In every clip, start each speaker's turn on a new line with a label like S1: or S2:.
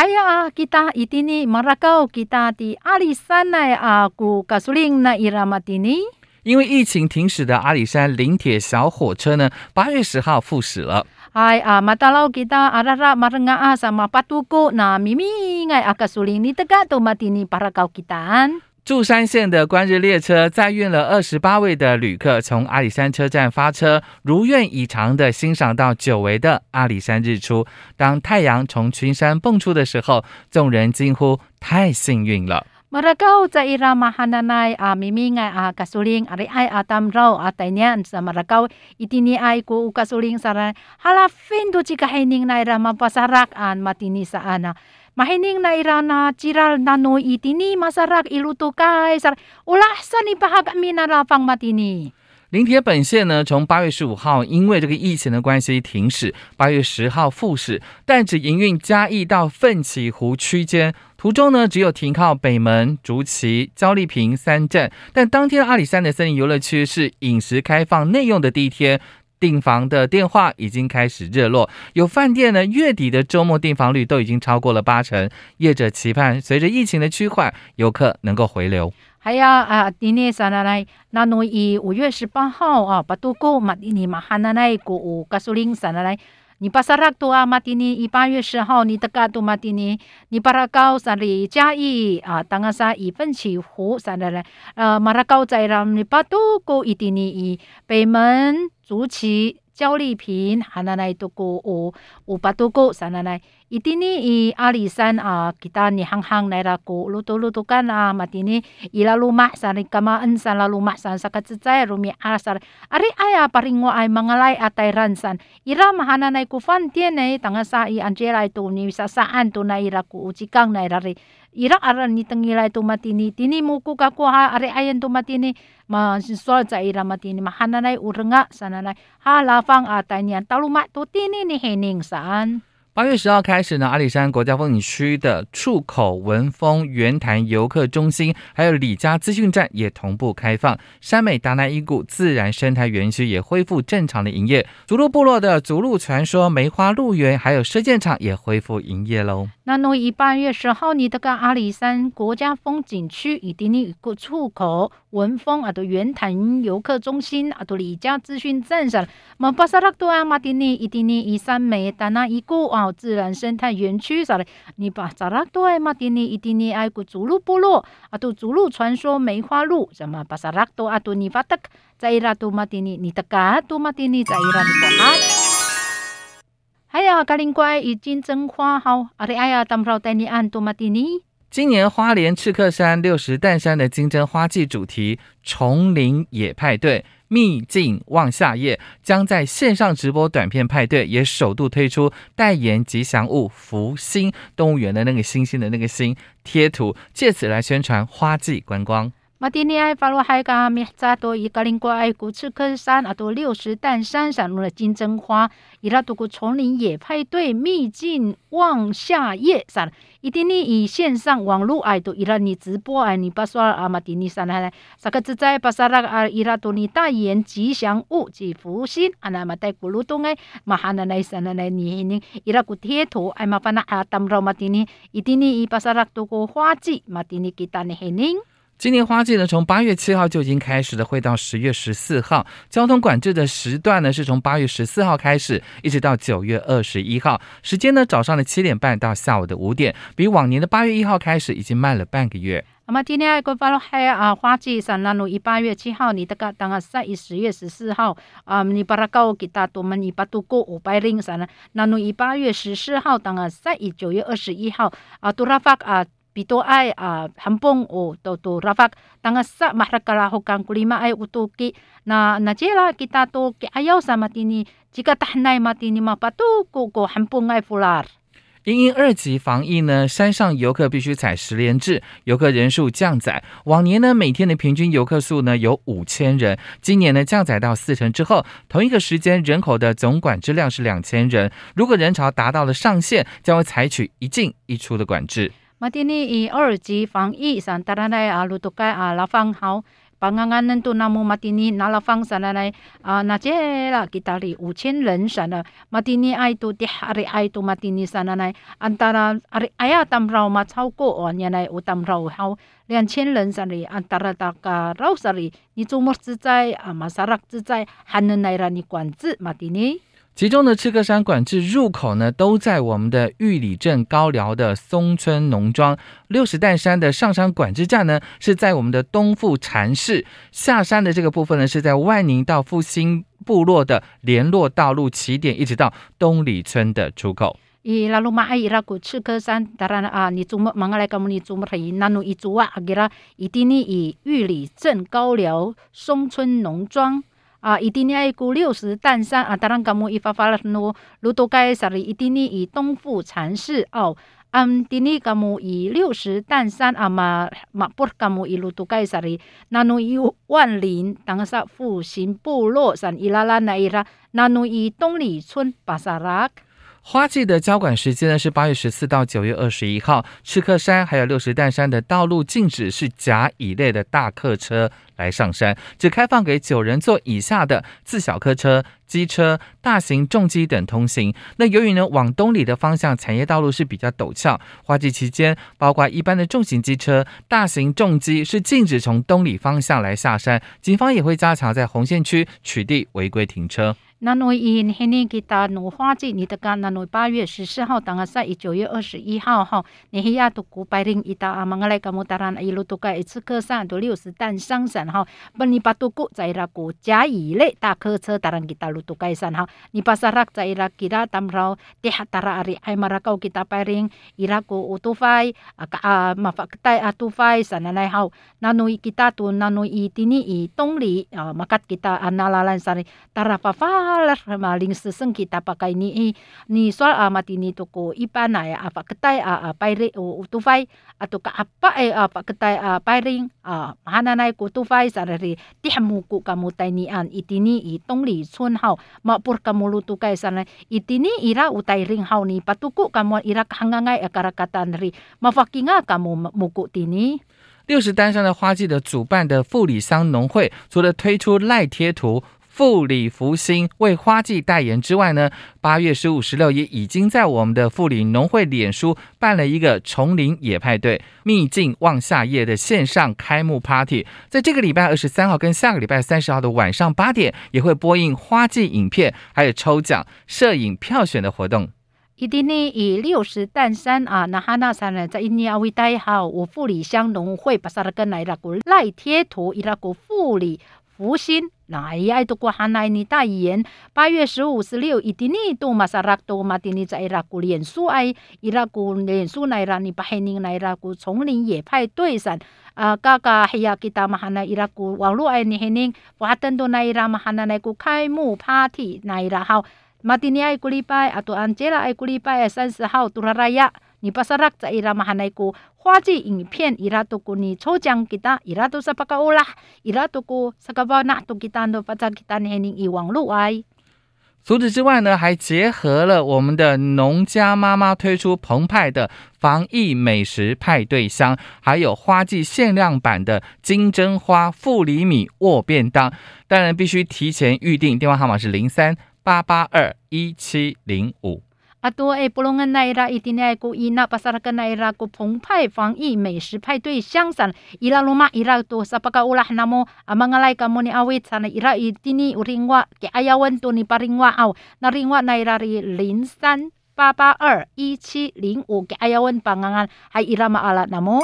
S1: 哎呀，吉达伊蒂尼马拉高吉达的阿里山奈阿古卡苏林奈伊拉马蒂尼，
S2: 因为疫情停驶的阿里山林铁小火车呢，八月十号复驶了。
S1: 哎呀，马达老吉达阿拉拉马东阿阿萨马巴都哥那咪咪爱阿卡苏林你特嘎多马蒂尼巴拉高吉达安。
S2: 柱山线的观日列车载运了二十八位的旅客，从阿里山车站发车，如愿以偿的欣赏到久违的阿里山日出。当太阳从群山蹦出的时候，众人惊呼：“太幸运了！”
S1: Maragao sa ira mahananay a mimingay a kasuling ari ay atam raw atay sa Maragao itini ay ku kasuling saran halafin do chika hining na ira mapasarak an matini sa ana mahining na ira na chiral na no itini masarak iluto kay sar ulahsan ipahag minarapang matini
S2: 临铁本线呢，从八月十五号因为这个疫情的关系停驶，八月十号复驶，但只营运嘉义到奋起湖区间。途中呢，只有停靠北门、竹崎、焦丽坪三站。但当天阿里山的森林游乐区是饮食开放内用的第一天，订房的电话已经开始热络。有饭店呢，月底的周末订房率都已经超过了八成。业者期盼随着疫情的趋缓，游客能够回流。
S1: 还有啊，今年三来，那诺以五月十八号啊，巴都过马蒂尼马哈那奈古乌加苏林三来。你巴萨拉多啊，马蒂尼，一八月十号，你的嘎多马蒂尼，你巴拉高萨里加义啊，当阿萨一份起湖啥的嘞，呃，马拉高在让你巴多过一蒂尼一北门竹崎。焦丽萍，哈那来都过五五百多个，啥那来？一定呢，以阿里山啊，其他你行行来啦过，路多路多干啊，嘛的呢，伊拉路马啥的，干嘛恩山啦路马山，啥个自在路米阿啥的，阿里哎呀，巴林我爱忙来阿泰然山，伊拉嘛哈那来过饭店呢，当个啥伊安杰来都你啥啥安都那伊拉过，几 gang 来啦哩。Irak aran ni tengilay tumatini tini muku kako ha are ayan tumatini ma sisol sa ira matini mahananay urenga sananay ha lafang atay niyan taluma to tini ni hening saan
S2: 八月十号开始呢，阿里山国家风景区的出口文峰圆潭游客中心，还有李家资讯站也同步开放。山美达南伊谷自然生态园区也恢复正常的营业。竹鹿部落的竹鹿传说梅花鹿园，还有射箭场也恢复营业喽。
S1: 那诺以八月十号，你这个阿里山国家风景区以及你个出口文峰啊，都圆潭游客中心啊，都李家资讯站上，马巴萨拉多啊，马蒂尼以及你以山美达南伊谷啊。自然生态园区啥的，你把扎拉多爱马蒂尼伊蒂尼爱古祖鲁部落啊，都祖鲁传说梅花鹿什么巴萨拉多啊，都尼法特在伊拉多马蒂尼，你的嘎多马蒂尼在伊拉尼国哈。
S2: 今年花莲赤克山六十担山的金针花季主题丛林野派对。秘境望夏夜将在线上直播短片派对，也首度推出代言吉祥物福星动物园的那个星星的那个星贴图，借此来宣传花季观光。
S1: 马蒂尼埃法罗海嘎米扎多伊格林国埃古茨科山阿多六十担山上的金针花，伊拉多古丛林野派对秘境望夏夜上，伊蒂尼以线上网络爱多伊拉尼直播爱尼巴刷阿马蒂尼山来，萨克自在巴萨拉阿伊拉多尼代言吉祥物及福星，阿那马带古鲁东埃马哈那来山来尼尼伊拉古贴图爱马法那阿 tam 罗马蒂尼伊蒂尼以巴萨拉多古花季马蒂尼吉达尼黑宁。
S2: 今年花季呢，从八月七号就已经开始了，会到十月十四号。交通管制的时段呢，是从八月十四号开始，一直到九月二十一号。时间呢，早上的七点半到下午的五点，比往年的八月一号开始已经慢了半个月。
S1: 那么今天过发了还啊，花季上那路一八月七号，你这个当啊十一十月十四号啊，你把它告给大多们，你把都过五百零三了。那路一八月十四号，当啊十一九月二十一号啊，多拉发啊。Pito ay uh, hampong o to to rafak tanga sa mahrakala hokang kulima ay utuki na najela kita to ki ayaw sa matini jika tahnay matini mapatu ko ko hampong ay fular
S2: 因应二级防疫呢，山上游客必须采十连制，游客人数降载。往年呢，每天的平均游客数呢有五千人，今年呢降载到四成之后，同一个时间人口的总管制量是两千人。如果人潮达到了上限，将会采取一进一出的管制。
S1: 马蒂尼以二级防疫上，当然来啊，路都该啊，拉放好。panganganan tu namu matini nalafang sananay uh, na jela kitari uchen ren sana matini ay tu ti hari ay tu matini sananay antara ari aya tam rau ma chau ko on yanay utam rau hau 两千人上里，安达拉达个绕上里，你周末自在啊，马萨拉自在，还能来让你管制马蒂尼。
S2: 其中的赤科山管制入口呢，都在我们的玉里镇高寮的松村农庄；六十担山的上山管制站呢，是在我们的东富禅寺；下山的这个部分呢，是在万宁到复兴部落的联络道路起点，一直到东里村的出口。
S1: i lalu ma ai ira ku chika san taran a ni zum mangala kamu ni zum rei nanu i zuwa agira itini i 玉里镇高寮松村农庄。啊，伊丁尼爱古六十担山啊，当然噶么伊发发了诺卢多盖萨里伊丁尼以东富禅寺哦，嗯，丁尼噶么以六十担山啊嘛嘛不噶么伊卢多盖萨里，那侬一万林当萨复兴部落山伊拉拉那伊拉，那侬以东里村巴萨拉。
S2: 花季的交管时间呢是八月十四到九月二十一号，赤克山还有六十担山的道路禁止是甲乙类的大客车来上山，只开放给九人座以下的自小客车、机车、大型重机等通行。那由于呢往东里的方向产业道路是比较陡峭，花季期间包括一般的重型机车、大型重机是禁止从东里方向来下山，警方也会加强在红线区取缔违规停车。
S1: 那诺因黑年给他努花季，你的干那诺八月十四号，当个赛以九月二十一号哈，你黑亚都古白领一大阿芒个来个木达兰一路都个一次客上都六十单上山哈，本尼巴都古在那古加以类大客车达兰给他路都盖山哈，你把萨拉在那给他当绕地下达拉阿里艾马拉高给他白领伊拉古乌都费啊啊马法带阿都费山来好，那诺伊给他都那诺伊蒂尼伊东里啊马卡给他阿那拉兰山里达拉发发。
S2: 六十单上的花季的主办的富里乡农会，除了推出赖贴图。富里福星为花季代言之外呢，八月十五、十六也已经在我们的富里农会脸书办了一个丛林野派对秘境望夏夜的线上开幕 party，在这个礼拜二十三号跟下个礼拜三十号的晚上八点，也会播映花季影片，还有抽奖、摄影票选的活动。
S1: 一定呢，以六十担山啊，那哈那山呢，在印尼阿维代号我富里乡农会把萨拉根来那个赖贴图，伊拉个富里。福星，那伊爱都过汉来尼大言。八月十五、十六，一定呢都马萨拉多马丁尼在伊拉古脸书爱伊拉古脸书来拉尼巴黑宁来拉古丛林野派对上啊，嘎嘎黑呀，kita 马哈那伊拉古网络爱尼黑宁，华登都那伊拉马哈那来古开幕 party 那伊拉好，马丁尼爱古礼拜，啊，都安杰拉爱古礼拜三十号杜拉拉亚。你巴萨拉在伊拉马哈内古花季影片伊拉都古尼抽奖给他伊拉都是巴卡欧拉伊拉都古萨卡巴纳都给他都巴扎给他呢你以网络爱。
S2: 除此之外呢，还结合了我们的农家妈妈推出澎湃的防疫美食派对箱，还有花季限量版的金针花富里米握便当。当然必须提前预定，电话号码是零三八八二一七零五。
S1: 阿多埃布隆恩奈拉伊蒂奈古伊纳巴萨拉克奈拉古澎湃防疫美食派对香山，伊拉罗马伊拉多萨巴卡乌拉哈纳摩阿曼阿莱卡莫尼阿维查呢伊拉伊蒂尼乌林瓦给阿亚温多尼巴林瓦奥那林瓦奈拉的零三八八二一七零五给阿亚温邦安安还伊拉马阿拉纳莫。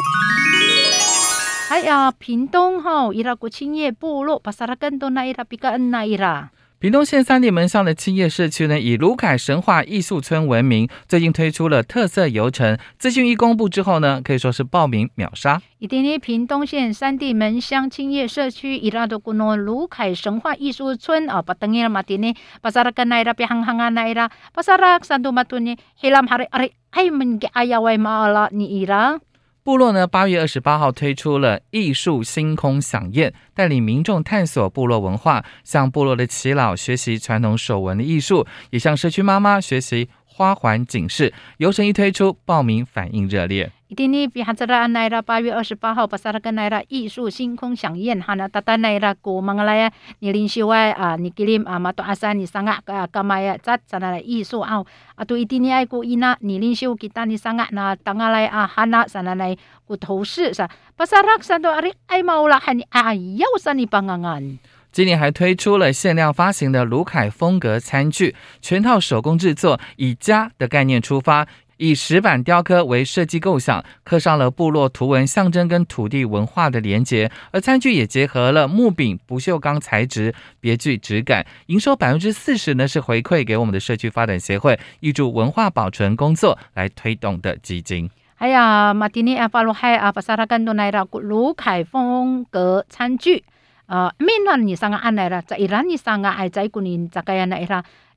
S1: 还呀，屏东吼伊拉古青叶部落巴萨拉根多奈伊拉比卡恩奈伊拉。
S2: 屏东县三地门上的青叶社区呢，以卢凯神话艺术村闻名，最近推出了特色游程。资讯一公布之后呢，可以说是报名秒杀。
S1: 一点点屏东县三地门乡青叶社区伊拉的古诺卢凯神话艺术村啊，把等于马丁呢，巴萨拉跟奈拉比行行啊奈拉，巴萨拉山都马顿呢，黑蓝哈里阿里哎们给哎呀喂马拉你伊拉。
S2: 部落呢，八月二十八号推出了艺术星空飨宴，带领民众探索部落文化，向部落的耆老学习传统手纹的艺术，也向社区妈妈学习花环警示。游程一推出，报名反应热烈。
S1: 一定呢，比哈兹拉奈拉八月二十八号，巴萨拉跟奈拉艺术星空飨宴，哈那达达奈拉古芒来呀，你林修爱啊，你吉林啊，马多阿山你上啊，啊干嘛呀？咱咱来艺术啊，啊都一定呢爱古伊那，你林修吉丹你上啊，那当下来啊，哈那咱来古头饰是，巴萨拉山多阿里爱毛啦，喊你啊，要山你帮俺俺。
S2: 今年还推出了限量发行的卢凯风格餐具，全套手工制作，以家的概念出发。以石板雕刻为设计构想，刻上了部落图文，象征跟土地文化的连结。而餐具也结合了木柄、不锈钢材质，别具质感。营收百分之四十呢是回馈给我们的社区发展协会，预祝文化保存工作来推动的基金。
S1: 哎呀，马蒂尼阿巴鲁海阿巴萨拉甘多奈拉卢凯风格餐具，呃，闽南你上个安来了，在伊兰你上个爱在古尼在个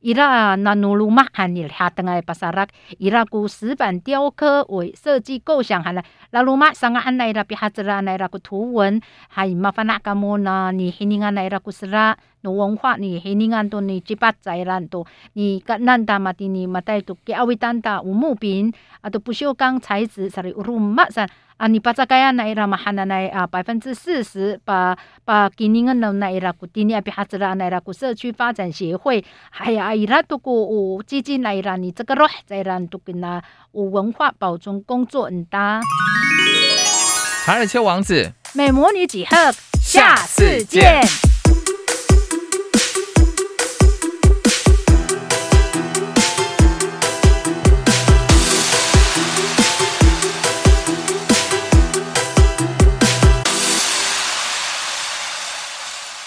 S1: 伊拉那努鲁马汉尼哈登埃巴萨拉，伊拉古石板雕刻为设计构想，还来拉鲁马桑阿安奈拉别哈子拉奈拉古图文，还有马法纳甘莫那尼黑尼安奈拉古斯拉，侬文化你黑尼安多尼吉巴在兰多，你格南达马蒂尼马代多吉奥维丹达乌木柄，啊，都不锈钢材质，啥哩乌鲁马桑。啊，你把这个呀，那伊拉嘛喊那那啊，百分之四十，把把今年个那那伊拉古地尼阿比哈子啦，那伊拉古社区发展协会，还有伊拉都古有基金来啦，你这个咯，在让都跟那有文化保存工作很大。
S2: 查尔丘王子，
S1: 美魔女几何，下次见。